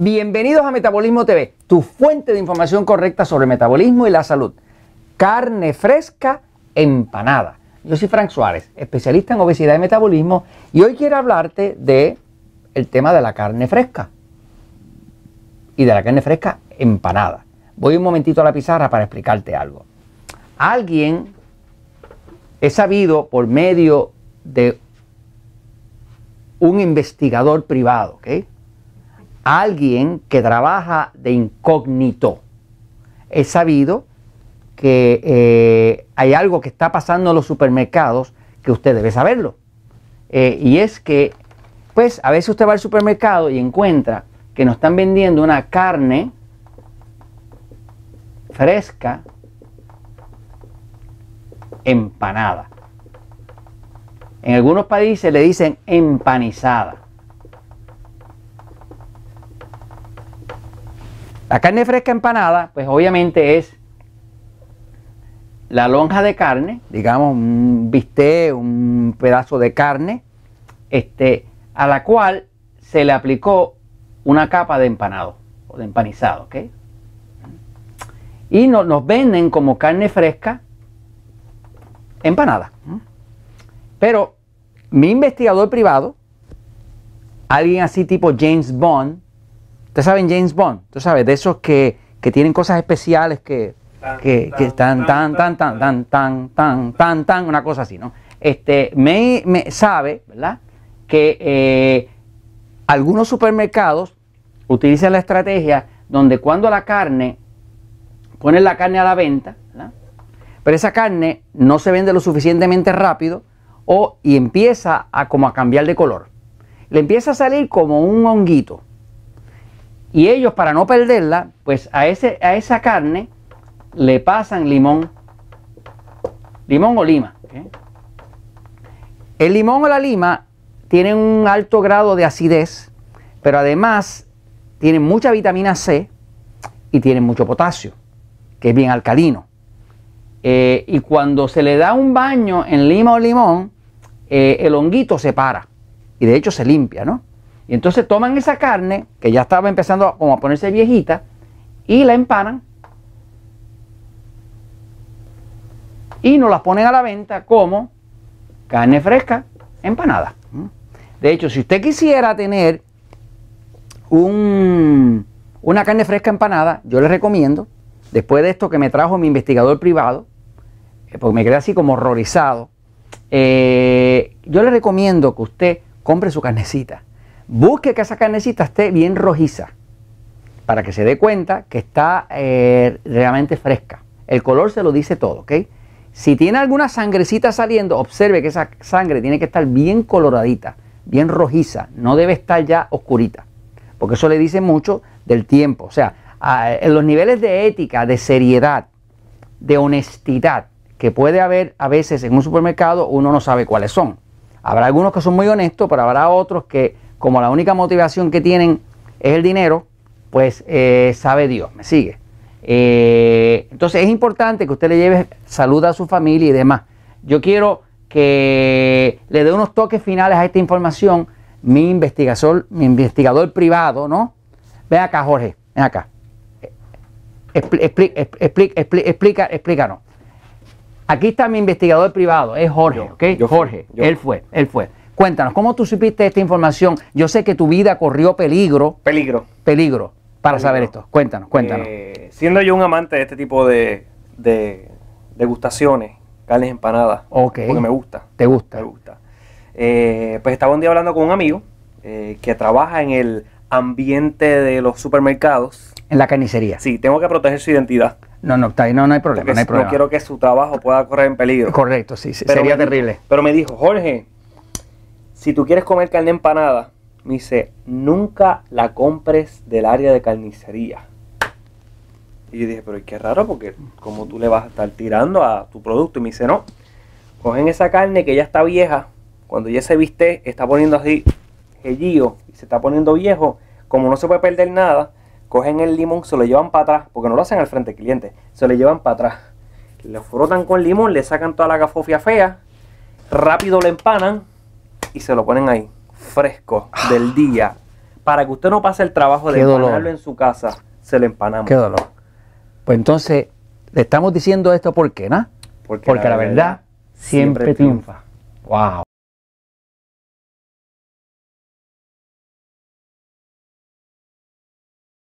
Bienvenidos a Metabolismo TV, tu fuente de información correcta sobre metabolismo y la salud. Carne fresca empanada. Yo soy Frank Suárez, especialista en obesidad y metabolismo, y hoy quiero hablarte de el tema de la carne fresca y de la carne fresca empanada. Voy un momentito a la pizarra para explicarte algo. Alguien he sabido por medio de un investigador privado, ¿ok? Alguien que trabaja de incógnito. He sabido que eh, hay algo que está pasando en los supermercados que usted debe saberlo. Eh, y es que, pues, a veces usted va al supermercado y encuentra que nos están vendiendo una carne fresca empanada. En algunos países le dicen empanizada. La carne fresca empanada, pues obviamente es la lonja de carne, digamos un bistec, un pedazo de carne, este, a la cual se le aplicó una capa de empanado o de empanizado, ¿ok? Y nos venden como carne fresca empanada. Pero mi investigador privado, alguien así tipo James Bond, Ustedes saben James Bond, tú sabes, de esos que, tienen cosas especiales que, que, están tan, tan, tan, tan, tan, tan, tan, tan, una cosa así, ¿no? Este, me, sabe, ¿verdad? Que eh, algunos supermercados utilizan la estrategia donde cuando la carne, ponen la carne a la venta, ¿verdad? pero esa carne no se vende lo suficientemente rápido o, y empieza a como a cambiar de color. Le empieza a salir como un honguito. Y ellos, para no perderla, pues a, ese, a esa carne le pasan limón. Limón o lima. El limón o la lima tienen un alto grado de acidez, pero además tienen mucha vitamina C y tienen mucho potasio, que es bien alcalino. Eh, y cuando se le da un baño en lima o limón, eh, el honguito se para y de hecho se limpia, ¿no? Y entonces toman esa carne, que ya estaba empezando como a ponerse viejita, y la empanan. Y nos la ponen a la venta como carne fresca empanada. De hecho, si usted quisiera tener un, una carne fresca empanada, yo le recomiendo, después de esto que me trajo mi investigador privado, eh, porque me quedé así como horrorizado, eh, yo le recomiendo que usted compre su carnecita Busque que esa carnecita esté bien rojiza para que se dé cuenta que está eh, realmente fresca. El color se lo dice todo, ¿ok? Si tiene alguna sangrecita saliendo, observe que esa sangre tiene que estar bien coloradita, bien rojiza, no debe estar ya oscurita, porque eso le dice mucho del tiempo. O sea, en los niveles de ética, de seriedad, de honestidad que puede haber a veces en un supermercado, uno no sabe cuáles son. Habrá algunos que son muy honestos, pero habrá otros que como la única motivación que tienen es el dinero, pues eh, sabe Dios, me sigue. Eh, entonces es importante que usted le lleve salud a su familia y demás. Yo quiero que le dé unos toques finales a esta información mi investigador, mi investigador privado, ¿no? Ven acá, Jorge, ven acá. Explica, explica, explícanos. Aquí está mi investigador privado, es Jorge, ¿ok? Jorge, él fue, él fue. Cuéntanos, ¿cómo tú supiste esta información? Yo sé que tu vida corrió peligro. Peligro. Peligro para saber esto. Cuéntanos, cuéntanos. Eh, siendo yo un amante de este tipo de, degustaciones, carnes empanadas, porque me gusta. ¿Te gusta? Me gusta. Eh, pues estaba un día hablando con un amigo eh, que trabaja en el ambiente de los supermercados. En la carnicería. Sí, tengo que proteger su identidad. No, no, no, no hay problema. No, hay problema. no quiero que su trabajo pueda correr en peligro. Correcto, sí, sería terrible. pero me dijo, Jorge, si tú quieres comer carne empanada, me dice, nunca la compres del área de carnicería. Y yo dije, pero qué raro, porque como tú le vas a estar tirando a tu producto. Y me dice, no, cogen esa carne que ya está vieja, cuando ya se viste, está poniendo así gellío y se está poniendo viejo, como no se puede perder nada, cogen el limón, se lo llevan para atrás, porque no lo hacen al frente del cliente, se lo llevan para atrás. Lo frotan con limón, le sacan toda la gafofia fea, rápido lo empanan y se lo ponen ahí, fresco, del día, para que usted no pase el trabajo de Qué dolor. empanarlo en su casa, se lo empanamos. Qué dolor. Pues entonces, le estamos diciendo esto ¿por qué, no? Porque, Porque la verdad siempre triunfa. Wow.